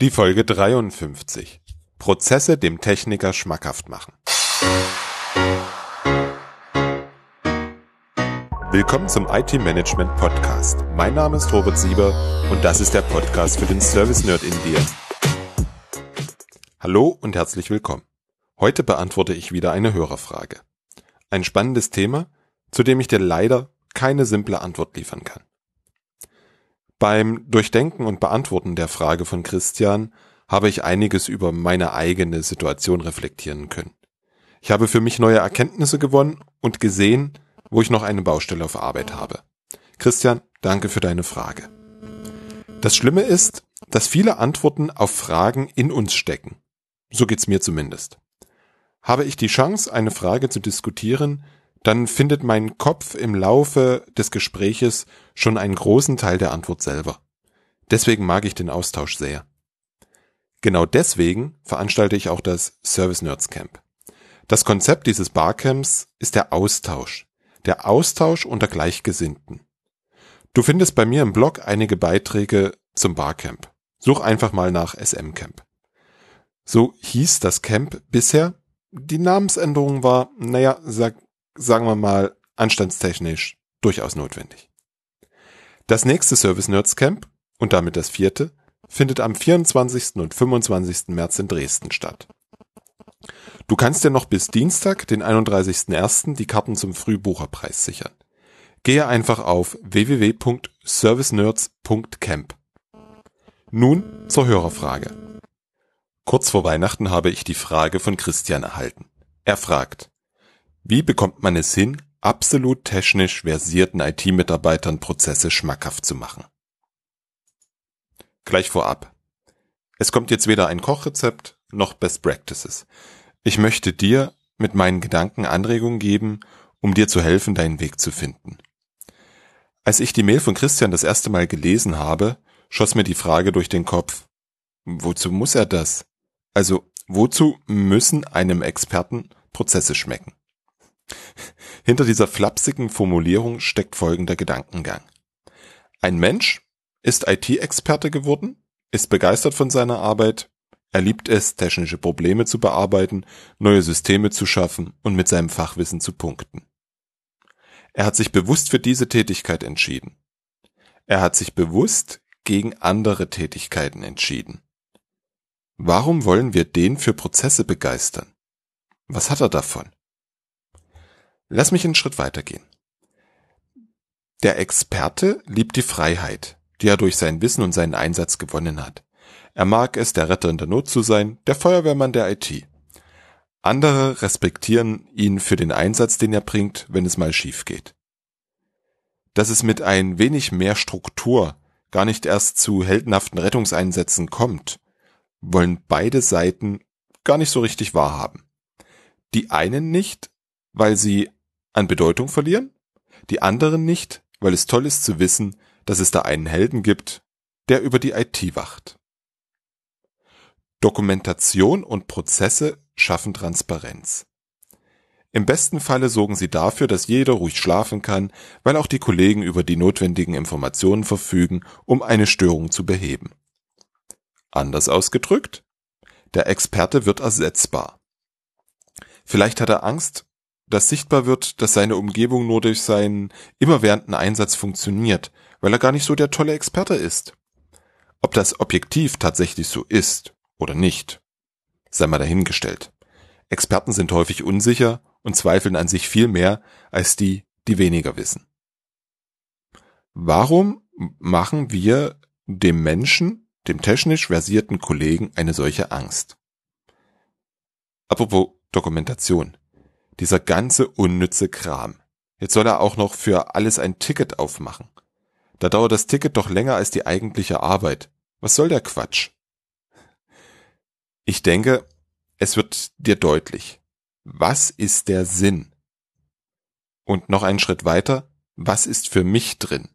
Die Folge 53. Prozesse dem Techniker schmackhaft machen. Willkommen zum IT Management Podcast. Mein Name ist Robert Sieber und das ist der Podcast für den Service Nerd in dir. Hallo und herzlich willkommen. Heute beantworte ich wieder eine Hörerfrage. Ein spannendes Thema, zu dem ich dir leider keine simple Antwort liefern kann. Beim Durchdenken und Beantworten der Frage von Christian habe ich einiges über meine eigene Situation reflektieren können. Ich habe für mich neue Erkenntnisse gewonnen und gesehen, wo ich noch eine Baustelle auf Arbeit habe. Christian, danke für deine Frage. Das Schlimme ist, dass viele Antworten auf Fragen in uns stecken. So geht's mir zumindest. Habe ich die Chance, eine Frage zu diskutieren, dann findet mein Kopf im Laufe des Gespräches schon einen großen Teil der Antwort selber. Deswegen mag ich den Austausch sehr. Genau deswegen veranstalte ich auch das Service Nerds Camp. Das Konzept dieses Barcamps ist der Austausch. Der Austausch unter Gleichgesinnten. Du findest bei mir im Blog einige Beiträge zum Barcamp. Such einfach mal nach SM Camp. So hieß das Camp bisher. Die Namensänderung war, naja, sag, sagen wir mal, anstandstechnisch durchaus notwendig. Das nächste Service Nerds Camp und damit das vierte findet am 24. und 25. März in Dresden statt. Du kannst dir noch bis Dienstag, den 31.01. die Karten zum Frühbucherpreis sichern. Gehe einfach auf www.servicenerds.camp. Nun zur Hörerfrage. Kurz vor Weihnachten habe ich die Frage von Christian erhalten. Er fragt, wie bekommt man es hin, absolut technisch versierten IT-Mitarbeitern Prozesse schmackhaft zu machen? Gleich vorab. Es kommt jetzt weder ein Kochrezept noch Best Practices. Ich möchte dir mit meinen Gedanken Anregungen geben, um dir zu helfen, deinen Weg zu finden. Als ich die Mail von Christian das erste Mal gelesen habe, schoss mir die Frage durch den Kopf, wozu muss er das? Also, wozu müssen einem Experten Prozesse schmecken? Hinter dieser flapsigen Formulierung steckt folgender Gedankengang. Ein Mensch ist IT-Experte geworden, ist begeistert von seiner Arbeit, er liebt es, technische Probleme zu bearbeiten, neue Systeme zu schaffen und mit seinem Fachwissen zu punkten. Er hat sich bewusst für diese Tätigkeit entschieden. Er hat sich bewusst gegen andere Tätigkeiten entschieden. Warum wollen wir den für Prozesse begeistern? Was hat er davon? Lass mich einen Schritt weitergehen. Der Experte liebt die Freiheit, die er durch sein Wissen und seinen Einsatz gewonnen hat. Er mag es, der Retter in der Not zu sein, der Feuerwehrmann der IT. Andere respektieren ihn für den Einsatz, den er bringt, wenn es mal schief geht. Dass es mit ein wenig mehr Struktur gar nicht erst zu heldenhaften Rettungseinsätzen kommt, wollen beide Seiten gar nicht so richtig wahrhaben. Die einen nicht, weil sie an Bedeutung verlieren, die anderen nicht, weil es toll ist zu wissen, dass es da einen Helden gibt, der über die IT wacht. Dokumentation und Prozesse schaffen Transparenz. Im besten Falle sorgen sie dafür, dass jeder ruhig schlafen kann, weil auch die Kollegen über die notwendigen Informationen verfügen, um eine Störung zu beheben. Anders ausgedrückt, der Experte wird ersetzbar. Vielleicht hat er Angst, dass sichtbar wird, dass seine Umgebung nur durch seinen immerwährenden Einsatz funktioniert, weil er gar nicht so der tolle Experte ist. Ob das objektiv tatsächlich so ist oder nicht, sei mal dahingestellt. Experten sind häufig unsicher und zweifeln an sich viel mehr als die, die weniger wissen. Warum machen wir dem Menschen, dem technisch versierten Kollegen eine solche Angst? Apropos Dokumentation. Dieser ganze unnütze Kram. Jetzt soll er auch noch für alles ein Ticket aufmachen. Da dauert das Ticket doch länger als die eigentliche Arbeit. Was soll der Quatsch? Ich denke, es wird dir deutlich. Was ist der Sinn? Und noch einen Schritt weiter, was ist für mich drin?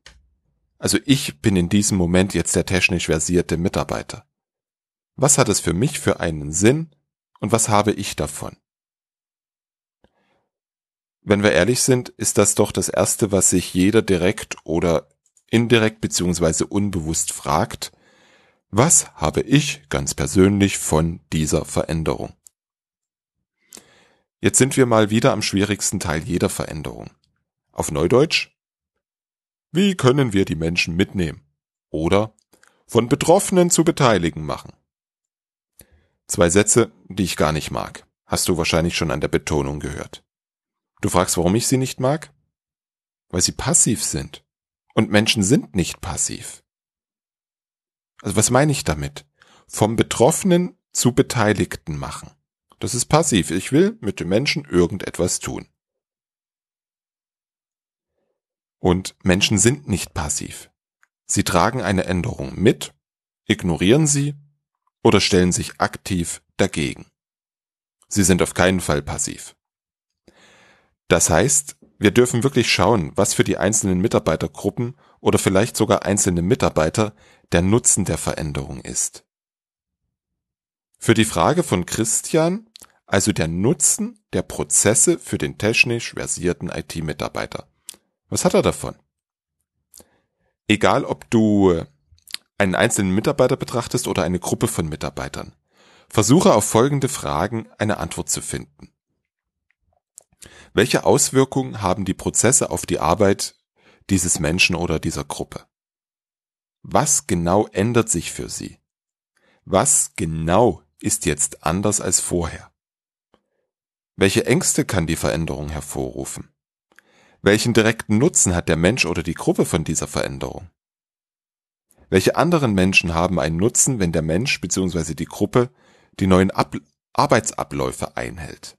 Also ich bin in diesem Moment jetzt der technisch versierte Mitarbeiter. Was hat es für mich für einen Sinn und was habe ich davon? Wenn wir ehrlich sind, ist das doch das Erste, was sich jeder direkt oder indirekt beziehungsweise unbewusst fragt. Was habe ich ganz persönlich von dieser Veränderung? Jetzt sind wir mal wieder am schwierigsten Teil jeder Veränderung. Auf Neudeutsch? Wie können wir die Menschen mitnehmen? Oder von Betroffenen zu Beteiligen machen? Zwei Sätze, die ich gar nicht mag. Hast du wahrscheinlich schon an der Betonung gehört. Du fragst, warum ich sie nicht mag? Weil sie passiv sind. Und Menschen sind nicht passiv. Also was meine ich damit? Vom Betroffenen zu Beteiligten machen. Das ist passiv. Ich will mit dem Menschen irgendetwas tun. Und Menschen sind nicht passiv. Sie tragen eine Änderung mit, ignorieren sie oder stellen sich aktiv dagegen. Sie sind auf keinen Fall passiv. Das heißt, wir dürfen wirklich schauen, was für die einzelnen Mitarbeitergruppen oder vielleicht sogar einzelne Mitarbeiter der Nutzen der Veränderung ist. Für die Frage von Christian, also der Nutzen der Prozesse für den technisch versierten IT-Mitarbeiter. Was hat er davon? Egal, ob du einen einzelnen Mitarbeiter betrachtest oder eine Gruppe von Mitarbeitern. Versuche auf folgende Fragen eine Antwort zu finden. Welche Auswirkungen haben die Prozesse auf die Arbeit dieses Menschen oder dieser Gruppe? Was genau ändert sich für sie? Was genau ist jetzt anders als vorher? Welche Ängste kann die Veränderung hervorrufen? Welchen direkten Nutzen hat der Mensch oder die Gruppe von dieser Veränderung? Welche anderen Menschen haben einen Nutzen, wenn der Mensch bzw. die Gruppe die neuen Ab Arbeitsabläufe einhält?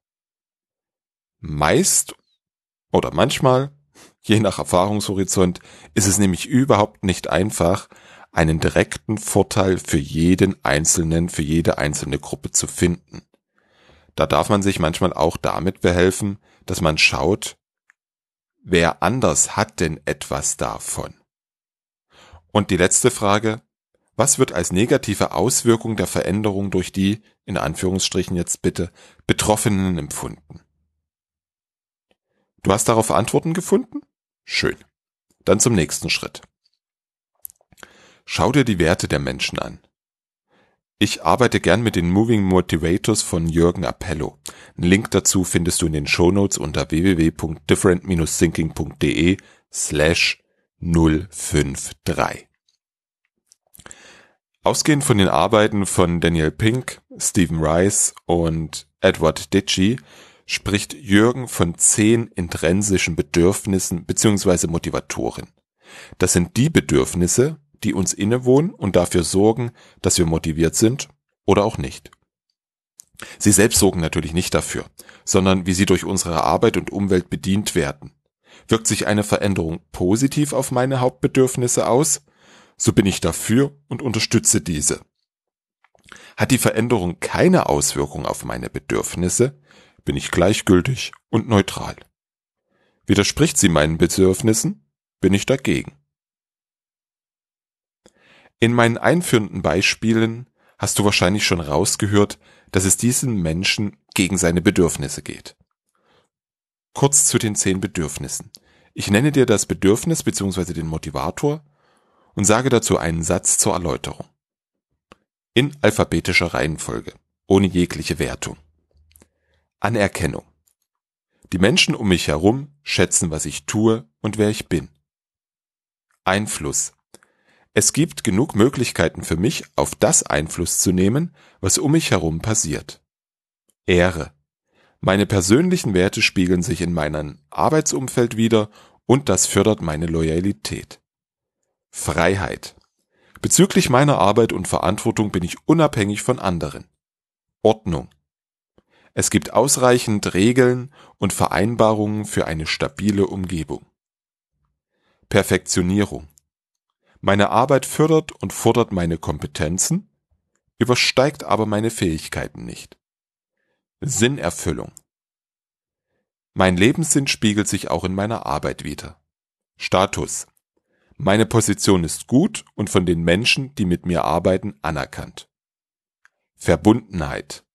Meist oder manchmal, je nach Erfahrungshorizont, ist es nämlich überhaupt nicht einfach, einen direkten Vorteil für jeden Einzelnen, für jede einzelne Gruppe zu finden. Da darf man sich manchmal auch damit behelfen, dass man schaut, wer anders hat denn etwas davon? Und die letzte Frage, was wird als negative Auswirkung der Veränderung durch die, in Anführungsstrichen jetzt bitte, Betroffenen empfunden? Du hast darauf Antworten gefunden? Schön. Dann zum nächsten Schritt. Schau dir die Werte der Menschen an. Ich arbeite gern mit den Moving Motivators von Jürgen Appello. Einen Link dazu findest du in den Shownotes unter www.different-thinking.de slash 053. Ausgehend von den Arbeiten von Daniel Pink, Stephen Rice und Edward Ditchy spricht Jürgen von zehn intrinsischen Bedürfnissen bzw. Motivatoren. Das sind die Bedürfnisse, die uns innewohnen und dafür sorgen, dass wir motiviert sind oder auch nicht. Sie selbst sorgen natürlich nicht dafür, sondern wie sie durch unsere Arbeit und Umwelt bedient werden. Wirkt sich eine Veränderung positiv auf meine Hauptbedürfnisse aus, so bin ich dafür und unterstütze diese. Hat die Veränderung keine Auswirkung auf meine Bedürfnisse, bin ich gleichgültig und neutral. Widerspricht sie meinen Bedürfnissen, bin ich dagegen. In meinen einführenden Beispielen hast du wahrscheinlich schon rausgehört, dass es diesem Menschen gegen seine Bedürfnisse geht. Kurz zu den zehn Bedürfnissen. Ich nenne dir das Bedürfnis bzw. den Motivator und sage dazu einen Satz zur Erläuterung. In alphabetischer Reihenfolge, ohne jegliche Wertung. Anerkennung. Die Menschen um mich herum schätzen, was ich tue und wer ich bin. Einfluss. Es gibt genug Möglichkeiten für mich, auf das Einfluss zu nehmen, was um mich herum passiert. Ehre. Meine persönlichen Werte spiegeln sich in meinem Arbeitsumfeld wider und das fördert meine Loyalität. Freiheit. Bezüglich meiner Arbeit und Verantwortung bin ich unabhängig von anderen. Ordnung. Es gibt ausreichend Regeln und Vereinbarungen für eine stabile Umgebung. Perfektionierung. Meine Arbeit fördert und fordert meine Kompetenzen, übersteigt aber meine Fähigkeiten nicht. Sinnerfüllung. Mein Lebenssinn spiegelt sich auch in meiner Arbeit wider. Status. Meine Position ist gut und von den Menschen, die mit mir arbeiten, anerkannt. Verbundenheit.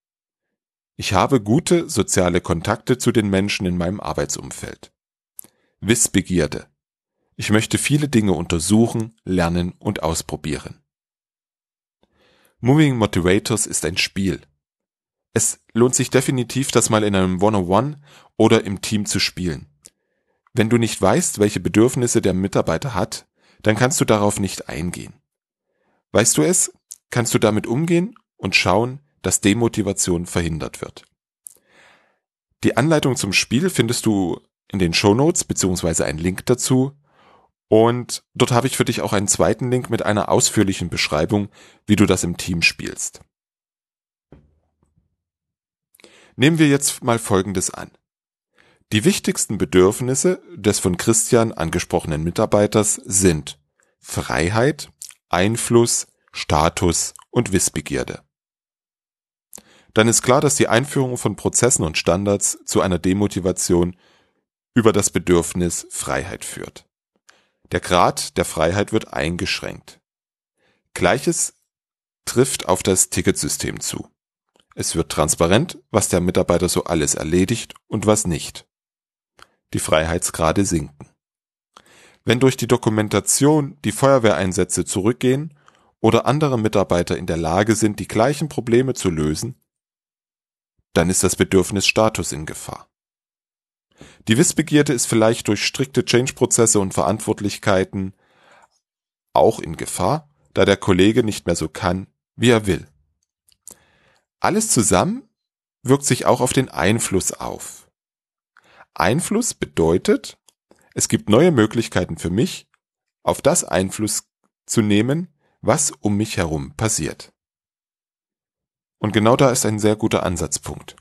Ich habe gute soziale Kontakte zu den Menschen in meinem Arbeitsumfeld. Wissbegierde. Ich möchte viele Dinge untersuchen, lernen und ausprobieren. Moving Motivators ist ein Spiel. Es lohnt sich definitiv, das mal in einem One-on-One oder im Team zu spielen. Wenn du nicht weißt, welche Bedürfnisse der Mitarbeiter hat, dann kannst du darauf nicht eingehen. Weißt du es, kannst du damit umgehen und schauen, dass Demotivation verhindert wird. Die Anleitung zum Spiel findest du in den Show Notes beziehungsweise einen Link dazu. Und dort habe ich für dich auch einen zweiten Link mit einer ausführlichen Beschreibung, wie du das im Team spielst. Nehmen wir jetzt mal Folgendes an. Die wichtigsten Bedürfnisse des von Christian angesprochenen Mitarbeiters sind Freiheit, Einfluss, Status und Wissbegierde. Dann ist klar, dass die Einführung von Prozessen und Standards zu einer Demotivation über das Bedürfnis Freiheit führt. Der Grad der Freiheit wird eingeschränkt. Gleiches trifft auf das Ticketsystem zu. Es wird transparent, was der Mitarbeiter so alles erledigt und was nicht. Die Freiheitsgrade sinken. Wenn durch die Dokumentation die Feuerwehreinsätze zurückgehen oder andere Mitarbeiter in der Lage sind, die gleichen Probleme zu lösen, dann ist das Bedürfnis Status in Gefahr. Die Wissbegierde ist vielleicht durch strikte Change-Prozesse und Verantwortlichkeiten auch in Gefahr, da der Kollege nicht mehr so kann, wie er will. Alles zusammen wirkt sich auch auf den Einfluss auf. Einfluss bedeutet, es gibt neue Möglichkeiten für mich, auf das Einfluss zu nehmen, was um mich herum passiert. Und genau da ist ein sehr guter Ansatzpunkt.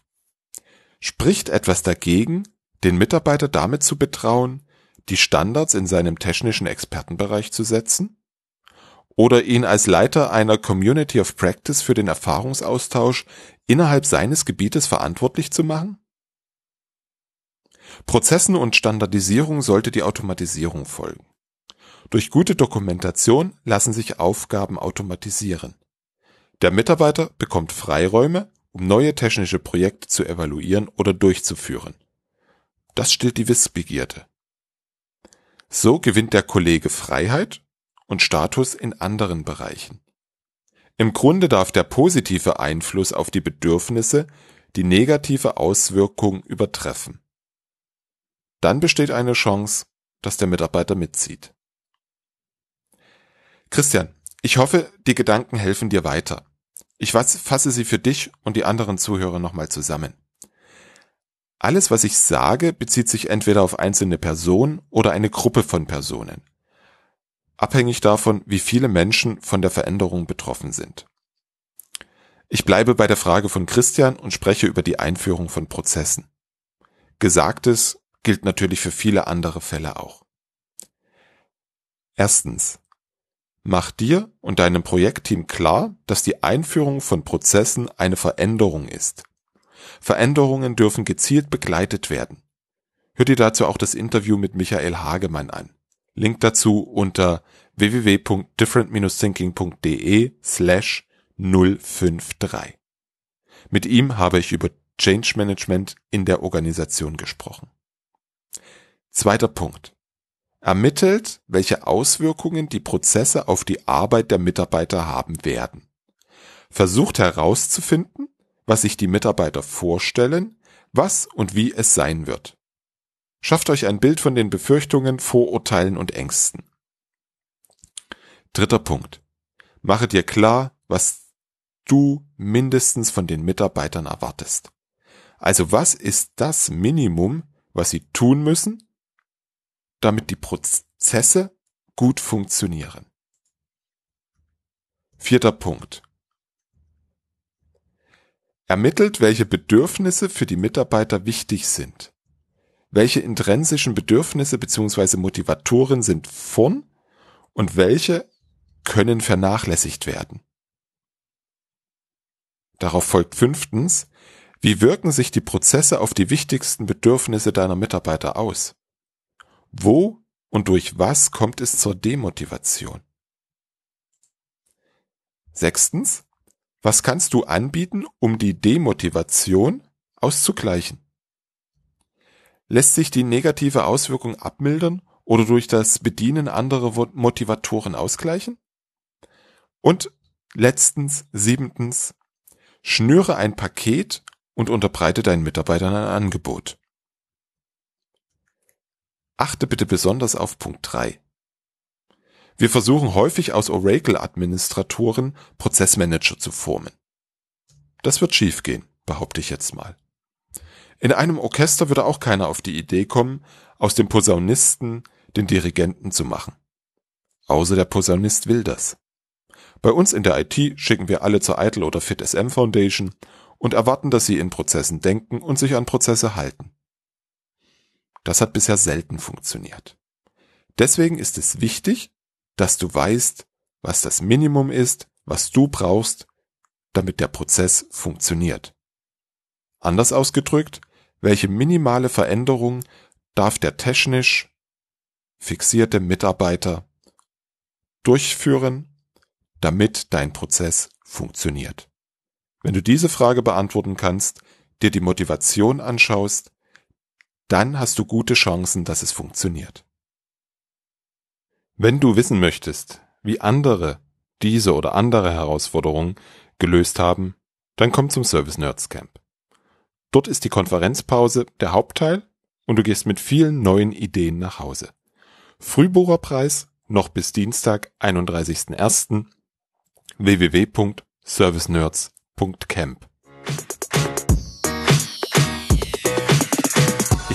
Spricht etwas dagegen, den Mitarbeiter damit zu betrauen, die Standards in seinem technischen Expertenbereich zu setzen? Oder ihn als Leiter einer Community of Practice für den Erfahrungsaustausch innerhalb seines Gebietes verantwortlich zu machen? Prozessen und Standardisierung sollte die Automatisierung folgen. Durch gute Dokumentation lassen sich Aufgaben automatisieren. Der Mitarbeiter bekommt Freiräume, um neue technische Projekte zu evaluieren oder durchzuführen. Das stillt die Wissbegierde. So gewinnt der Kollege Freiheit und Status in anderen Bereichen. Im Grunde darf der positive Einfluss auf die Bedürfnisse die negative Auswirkung übertreffen. Dann besteht eine Chance, dass der Mitarbeiter mitzieht. Christian, ich hoffe, die Gedanken helfen dir weiter. Ich fasse sie für dich und die anderen Zuhörer nochmal zusammen. Alles, was ich sage, bezieht sich entweder auf einzelne Personen oder eine Gruppe von Personen. Abhängig davon, wie viele Menschen von der Veränderung betroffen sind. Ich bleibe bei der Frage von Christian und spreche über die Einführung von Prozessen. Gesagtes gilt natürlich für viele andere Fälle auch. Erstens. Mach dir und deinem Projektteam klar, dass die Einführung von Prozessen eine Veränderung ist Veränderungen dürfen gezielt begleitet werden. Hör dir dazu auch das Interview mit Michael Hagemann an. Link dazu unter www.different-thinking.de slash 053. Mit ihm habe ich über Change Management in der Organisation gesprochen. Zweiter Punkt. Ermittelt, welche Auswirkungen die Prozesse auf die Arbeit der Mitarbeiter haben werden. Versucht herauszufinden, was sich die Mitarbeiter vorstellen, was und wie es sein wird. Schafft euch ein Bild von den Befürchtungen, Vorurteilen und Ängsten. Dritter Punkt. Mache dir klar, was du mindestens von den Mitarbeitern erwartest. Also was ist das Minimum, was sie tun müssen, damit die Prozesse gut funktionieren? Vierter Punkt. Ermittelt, welche Bedürfnisse für die Mitarbeiter wichtig sind. Welche intrinsischen Bedürfnisse bzw. Motivatoren sind von und welche können vernachlässigt werden. Darauf folgt fünftens, wie wirken sich die Prozesse auf die wichtigsten Bedürfnisse deiner Mitarbeiter aus? Wo und durch was kommt es zur Demotivation? Sechstens, was kannst du anbieten, um die Demotivation auszugleichen? Lässt sich die negative Auswirkung abmildern oder durch das Bedienen anderer Motivatoren ausgleichen? Und Letztens, siebentens, schnüre ein Paket und unterbreite deinen Mitarbeitern ein Angebot. Achte bitte besonders auf Punkt 3. Wir versuchen häufig aus Oracle-Administratoren Prozessmanager zu formen. Das wird schiefgehen, behaupte ich jetzt mal. In einem Orchester würde auch keiner auf die Idee kommen, aus dem Posaunisten den Dirigenten zu machen. Außer der Posaunist will das. Bei uns in der IT schicken wir alle zur ITIL oder FitSM Foundation und erwarten, dass sie in Prozessen denken und sich an Prozesse halten. Das hat bisher selten funktioniert. Deswegen ist es wichtig, dass du weißt, was das Minimum ist, was du brauchst, damit der Prozess funktioniert. Anders ausgedrückt, welche minimale Veränderung darf der technisch fixierte Mitarbeiter durchführen, damit dein Prozess funktioniert. Wenn du diese Frage beantworten kannst, dir die Motivation anschaust, dann hast du gute Chancen, dass es funktioniert. Wenn du wissen möchtest, wie andere diese oder andere Herausforderungen gelöst haben, dann komm zum Service Nerds Camp. Dort ist die Konferenzpause der Hauptteil und du gehst mit vielen neuen Ideen nach Hause. Frühbucherpreis noch bis Dienstag, 31.01. www.servicenerds.camp.